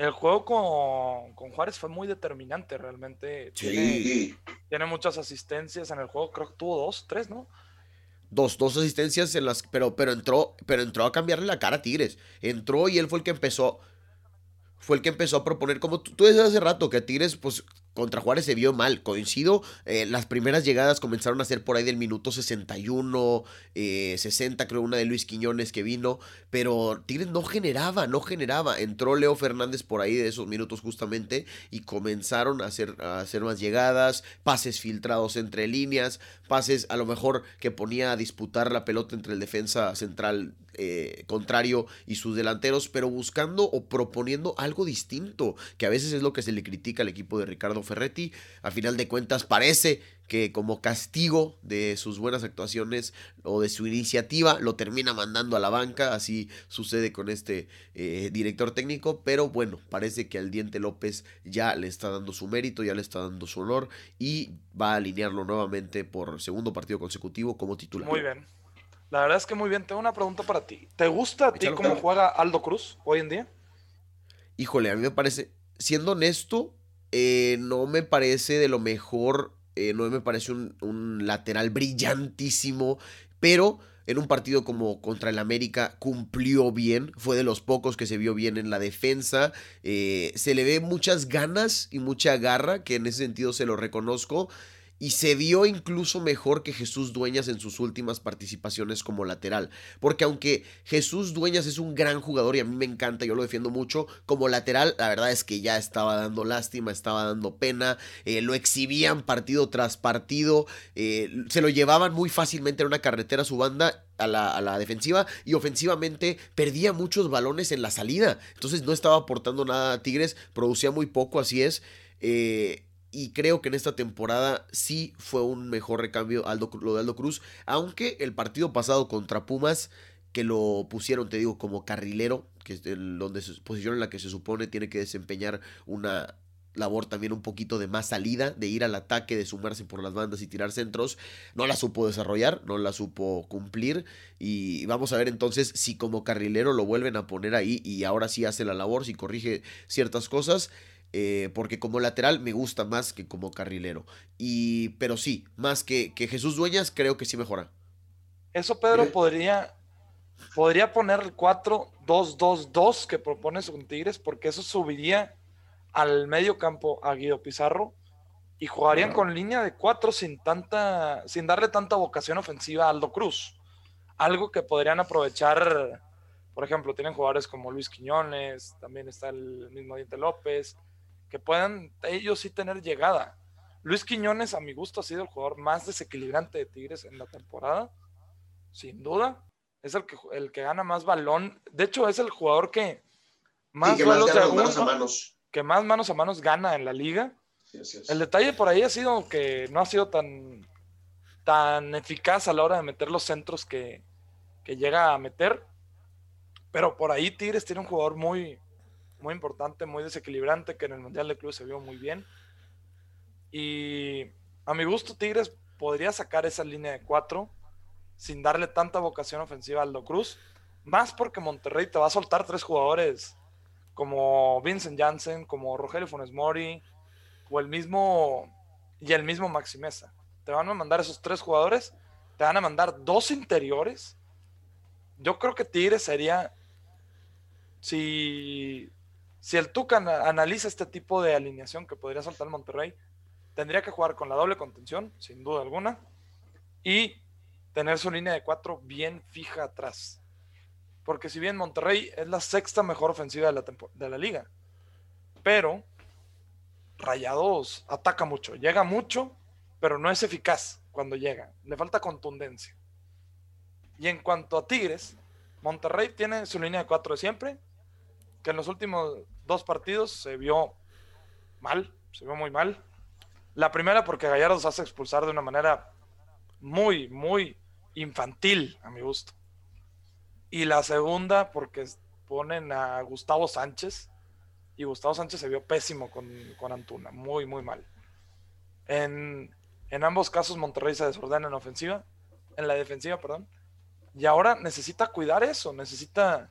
el juego con, Juárez fue muy determinante realmente. Sí. Tiene, muchas asistencias en el juego, creo que tuvo dos, tres, ¿no? Dos, dos asistencias en las. Pero, pero entró, pero entró a cambiarle la cara a Tigres. Entró y él fue el que empezó. Fue el que empezó a proponer, como tú, tú decías hace rato, que Tigres, pues, contra Juárez se vio mal. Coincido, eh, las primeras llegadas comenzaron a ser por ahí del minuto 61, 60, eh, creo, una de Luis Quiñones que vino, pero Tigres no generaba, no generaba. Entró Leo Fernández por ahí de esos minutos justamente y comenzaron a hacer, a hacer más llegadas, pases filtrados entre líneas, pases a lo mejor que ponía a disputar la pelota entre el defensa central eh, contrario y sus delanteros, pero buscando o proponiendo algo distinto, que a veces es lo que se le critica al equipo de Ricardo Ferretti. A final de cuentas parece que como castigo de sus buenas actuaciones o de su iniciativa lo termina mandando a la banca, así sucede con este eh, director técnico, pero bueno, parece que al Diente López ya le está dando su mérito, ya le está dando su honor y va a alinearlo nuevamente por segundo partido consecutivo como titular. Muy bien. La verdad es que muy bien. Tengo una pregunta para ti. ¿Te gusta a ti cómo juega Aldo Cruz hoy en día? Híjole, a mí me parece, siendo honesto, eh, no me parece de lo mejor, eh, no me parece un, lateral brillantísimo, pero en un partido como contra el América cumplió bien, fue de los pocos que se vio bien en la defensa, eh, se le ve muchas ganas y mucha garra, que en ese sentido se lo reconozco y se vio incluso mejor que Jesús Dueñas en sus últimas participaciones como lateral. Porque aunque Jesús Dueñas es un gran jugador y a mí me encanta, yo lo defiendo mucho, como lateral la verdad es que ya estaba dando lástima, estaba dando pena, eh, lo exhibían partido tras partido, eh, se lo llevaban muy fácilmente en una carretera a su banda a la, a la, defensiva y ofensivamente perdía muchos balones en la salida. Entonces no estaba aportando nada a Tigres, producía muy poco, así es. Eh, y creo que en esta temporada sí fue un mejor recambio Aldo, lo de Aldo Cruz. Aunque el partido pasado contra Pumas, que lo pusieron, te digo, como carrilero, que es el, donde se, posición en la que se supone tiene que desempeñar una labor también un poquito de más salida, de ir al ataque, de sumarse por las bandas y tirar centros, no la supo desarrollar, no la supo cumplir y vamos a ver entonces si como carrilero lo vuelven a poner ahí y ahora sí hace la labor, si corrige ciertas cosas eh, porque como lateral me gusta más que como carrilero. Y, pero sí, más que, que Jesús Dueñas, creo que sí mejora. Eso Pedro podría, podría poner el 4-2-2-2 que propone con Tigres, porque eso subiría al medio campo a Guido Pizarro y jugarían con línea de cuatro sin tanta, sin darle tanta vocación ofensiva a Aldo Cruz. Algo que podrían aprovechar, por ejemplo, tienen jugadores como Luis Quiñones, también está el mismo Diente López, que puedan ellos sí tener llegada. Luis Quiñones, a mi gusto, ha sido el jugador más desequilibrante de Tigres en la temporada, sin duda. Es el que, el que gana más balón. De hecho, es el jugador que más, manos a manos. que más manos a manos gana en la liga el detalle por ahí ha sido que no ha sido tan, tan eficaz a la hora de meter los centros que, llega a meter. Pero por ahí Tigres tiene un jugador muy, muy importante, muy desequilibrante, que en el Mundial de Clubes se vio muy bien. Y a mi gusto, Tigres podría sacar esa línea de cuatro sin darle tanta vocación ofensiva a Aldo Cruz. Más porque Monterrey te va a soltar tres jugadores como Vincent Janssen, como Rogelio Funes Mori, o el mismo y el mismo Maximeza. Te van a mandar esos tres jugadores, te van a mandar dos interiores. Yo creo que Tigres sería si si el Tuca analiza este tipo de alineación que podría saltar Monterrey, tendría que jugar con la doble contención, sin duda alguna, y tener su línea de cuatro bien fija atrás. Porque si bien Monterrey es la sexta mejor ofensiva de la, de la liga, pero Rayados ataca mucho, llega mucho, pero no es eficaz cuando llega. Le falta contundencia. Y en cuanto a Tigres, Monterrey tiene su línea de cuatro de siempre, que en los últimos dos partidos se vio mal, se vio muy mal. La primera porque Gallardo se hace expulsar de una manera muy, muy infantil, a mi gusto. Y la segunda porque ponen a Gustavo Sánchez, y Gustavo Sánchez se vio pésimo con, Antuna, muy, muy mal. En, ambos casos Monterrey se desordena en ofensiva, en la defensiva, perdón, y ahora necesita cuidar eso, necesita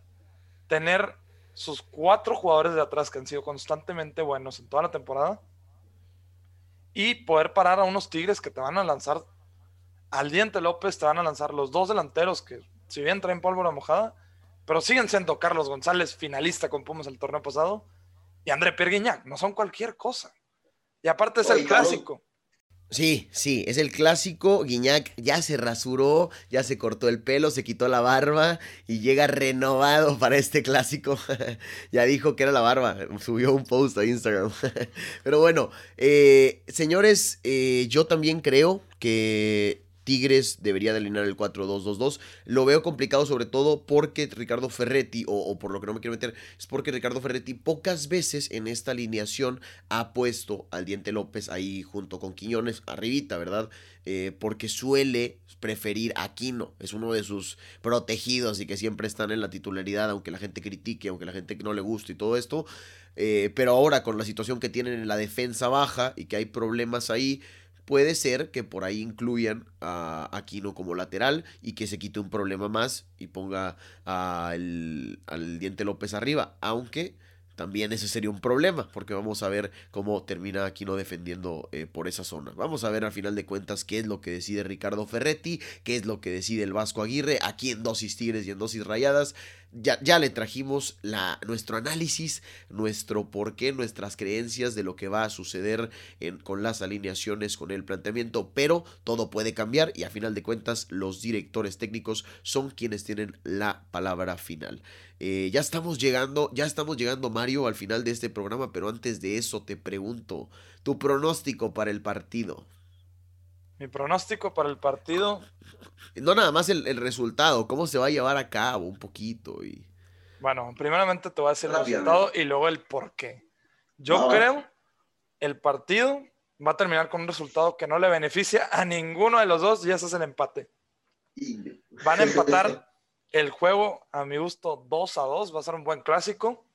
tener sus cuatro jugadores de atrás que han sido constantemente buenos en toda la temporada y poder parar a unos Tigres que te van a lanzar al Diente López, te van a lanzar los dos delanteros que si bien traen pólvora mojada, pero siguen siendo Carlos González, finalista con Pumas el torneo pasado, y André Perguiñac, no son cualquier cosa. Y aparte es el clásico. Sí, sí, es el clásico. Guiñac ya se rasuró, ya se cortó el pelo, se quitó la barba y llega renovado para este clásico. ya dijo que era la barba, subió un post a Instagram. Pero bueno, eh, señores, eh, yo también creo que Tigres debería de alinear el 4-2-2-2. Lo veo complicado sobre todo porque Ricardo Ferretti, o, por lo que no me quiero meter, es porque Ricardo Ferretti pocas veces en esta alineación ha puesto al Diente López ahí junto con Quiñones, arribita, ¿verdad? Eh, porque suele preferir a Aquino, es uno de sus protegidos y que siempre están en la titularidad, aunque la gente critique, aunque la gente no le guste y todo esto. Eh, pero ahora con la situación que tienen en la defensa baja y que hay problemas ahí, puede ser que por ahí incluyan a Aquino como lateral y que se quite un problema más y ponga al Diente López arriba, aunque también ese sería un problema, porque vamos a ver cómo termina Aquino defendiendo eh, por esa zona. Vamos a ver al final de cuentas qué es lo que decide Ricardo Ferretti, qué es lo que decide el Vasco Aguirre, aquí en dosis tigres y en dosis rayadas ya, le trajimos la, nuestro análisis, nuestro porqué, nuestras creencias de lo que va a suceder con las alineaciones, con el planteamiento, pero todo puede cambiar y a final de cuentas los directores técnicos son quienes tienen la palabra final. Eh, ya estamos llegando, ya estamos llegando Mario al final de este programa, pero antes de eso te pregunto, tu pronóstico para el partido. Mi pronóstico para el partido. No nada más el, resultado, cómo se va a llevar a cabo un poquito. Y... Bueno, primeramente te voy a decir el resultado y luego el por qué. Yo creo el partido va a terminar con un resultado que no le beneficia a ninguno de los dos y ese es el empate. Van a empatar el juego, a mi gusto, 2 a 2. Va a ser un buen clásico.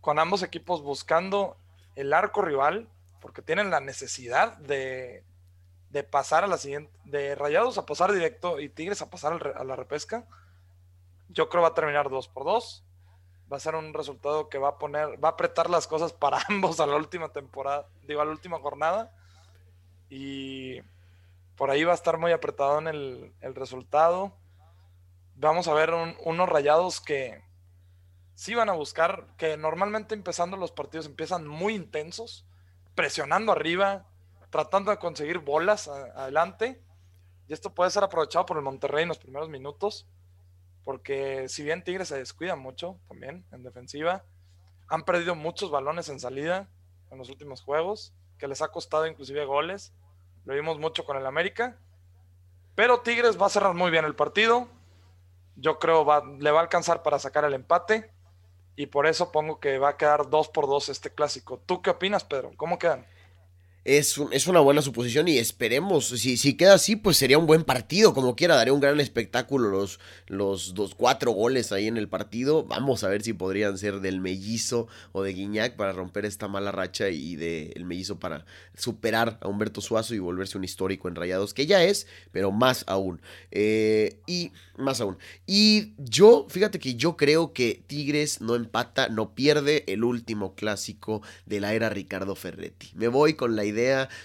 Con ambos equipos buscando el arco rival, porque tienen la necesidad de, de pasar a la siguiente, de Rayados a pasar directo y Tigres a pasar a la repesca, yo creo va a terminar 2 por 2. Va a ser un resultado que va a poner, va a apretar las cosas para ambos a la última temporada, digo, a la última jornada. Y por ahí va a estar muy apretado en el, resultado. Vamos a ver unos rayados que sí van a buscar, que normalmente empezando los partidos empiezan muy intensos, presionando arriba, tratando de conseguir bolas adelante. Y esto puede ser aprovechado por el Monterrey en los primeros minutos, porque si bien Tigres se descuida mucho también en defensiva, han perdido muchos balones en salida en los últimos juegos, que les ha costado inclusive goles. Lo vimos mucho con el América. Pero Tigres va a cerrar muy bien el partido. Yo creo va, le va a alcanzar para sacar el empate. Y por eso pongo que va a quedar 2 por 2 este clásico. ¿Tú qué opinas, Pedro? ¿Cómo quedan? Es, es, una buena suposición y esperemos, si, si queda así, pues sería un buen partido, como quiera, daría un gran espectáculo los, los dos, cuatro goles ahí en el partido. Vamos a ver si podrían ser del mellizo o de Guiñac para romper esta mala racha y del mellizo para superar a Humberto Suazo y volverse un histórico en Rayados, que ya es, pero más aún. Eh, y más aún. Y yo, fíjate que yo creo que Tigres no empata, no pierde el último clásico de la era Ricardo Ferretti. Me voy con la idea,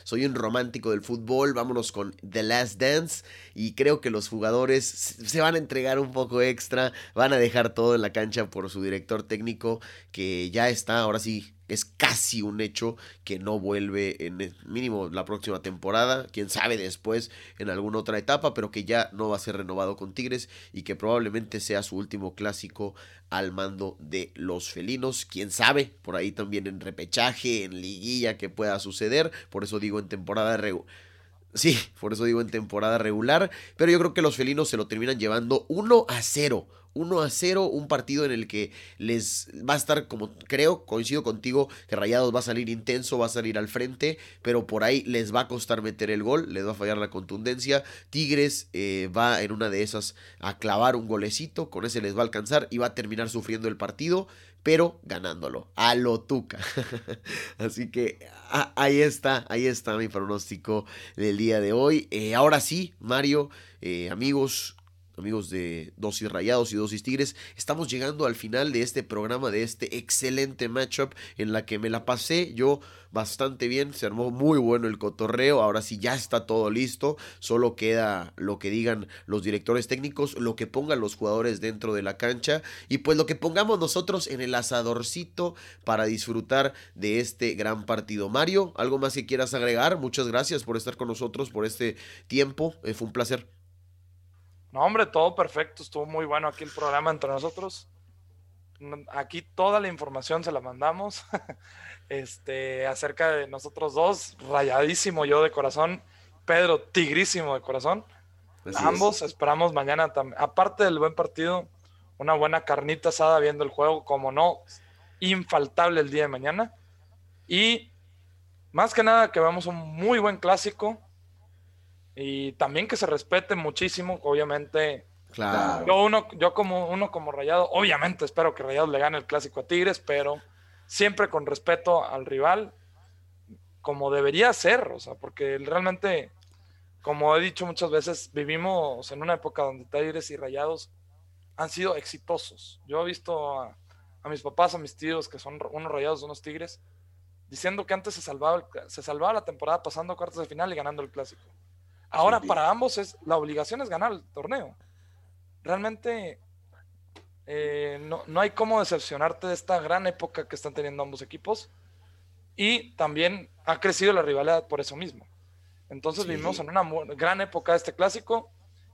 soy un romántico del fútbol, vámonos con The Last Dance y creo que los jugadores se van a entregar un poco extra, van a dejar todo en la cancha por su director técnico que ya está, ahora sí, es casi un hecho que no vuelve en el mínimo la próxima temporada, quién sabe después en alguna otra etapa, pero que ya no va a ser renovado con Tigres y que probablemente sea su último clásico al mando de los felinos, quién sabe, por ahí también en repechaje, en liguilla que pueda suceder, por eso digo en temporada regular. Sí, por eso digo en temporada regular, pero yo creo que los felinos se lo terminan llevando 1 a 0 1 a 0, un partido en el que les va a estar como creo, coincido contigo, que Rayados va a salir intenso, va a salir al frente, pero por ahí les va a costar meter el gol, les va a fallar la contundencia. Tigres eh, va en una de esas a clavar un golecito, con ese les va a alcanzar y va a terminar sufriendo el partido, pero ganándolo, a lo tuca. Así que ahí está, ahí está mi pronóstico del día de hoy. Eh, ahora sí, Mario, eh, amigos, amigos de Dosis Rayados y Dosis Tigres, estamos llegando al final de este programa, de este excelente matchup en la que me la pasé yo bastante bien, se armó muy bueno el cotorreo, ahora sí ya está todo listo, solo queda lo que digan los directores técnicos, lo que pongan los jugadores dentro de la cancha y pues lo que pongamos nosotros en el asadorcito para disfrutar de este gran partido. Mario, ¿algo más que quieras agregar? Muchas gracias por estar con nosotros por este tiempo, eh, fue un placer. No, hombre, todo perfecto. Estuvo muy bueno aquí el programa entre nosotros. Aquí toda la información se la mandamos. este, acerca de nosotros dos, rayadísimo yo de corazón, Pedro tigrísimo de corazón. Ambos esperamos mañana también. Aparte del buen partido, una buena carnita asada viendo el juego, como no, infaltable el día de mañana. Y más que nada que vemos un muy buen clásico y también que se respete muchísimo, obviamente. Claro. Yo, uno, yo como uno como Rayado, obviamente espero que Rayado le gane el clásico a Tigres, pero siempre con respeto al rival, como debería ser, o sea, porque realmente, como he dicho muchas veces, vivimos en una época donde Tigres y Rayados han sido exitosos. Yo he visto a, mis papás, a mis tíos, que son unos Rayados, unos Tigres, diciendo que antes se salvaba, se salvaba la temporada pasando a cuartos de final y ganando el clásico. Ahora para ambos es la obligación es ganar el torneo. Realmente eh, no, hay cómo decepcionarte de esta gran época que están teniendo ambos equipos. Y también ha crecido la rivalidad por eso mismo. Entonces vivimos en una gran época de este clásico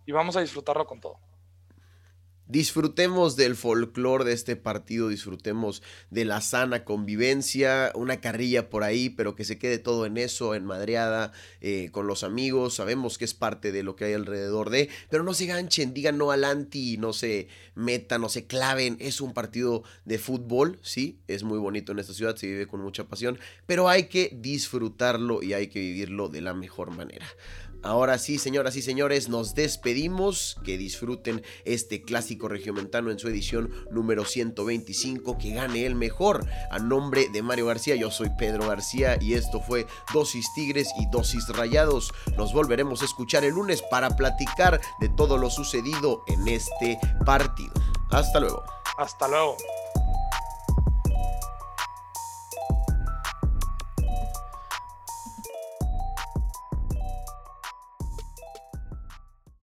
y vamos a disfrutarlo con todo disfrutemos del folclore de este partido, disfrutemos de la sana convivencia, una carrilla por ahí, pero que se quede todo en eso, en madreada, eh, con los amigos, sabemos que es parte de lo que hay alrededor de, pero no se ganchen, digan no al anti, no se metan, no se claven, es un partido de fútbol, sí, es muy bonito en esta ciudad, se vive con mucha pasión, pero hay que disfrutarlo y hay que vivirlo de la mejor manera. Ahora sí, señoras y señores, nos despedimos. Que disfruten este clásico regiomontano en su edición número 125. Que gane el mejor. A nombre de Mario García, yo soy Pedro García y esto fue Dosis Tigres y Dosis Rayados. Nos volveremos a escuchar el lunes para platicar de todo lo sucedido en este partido. Hasta luego. Hasta luego.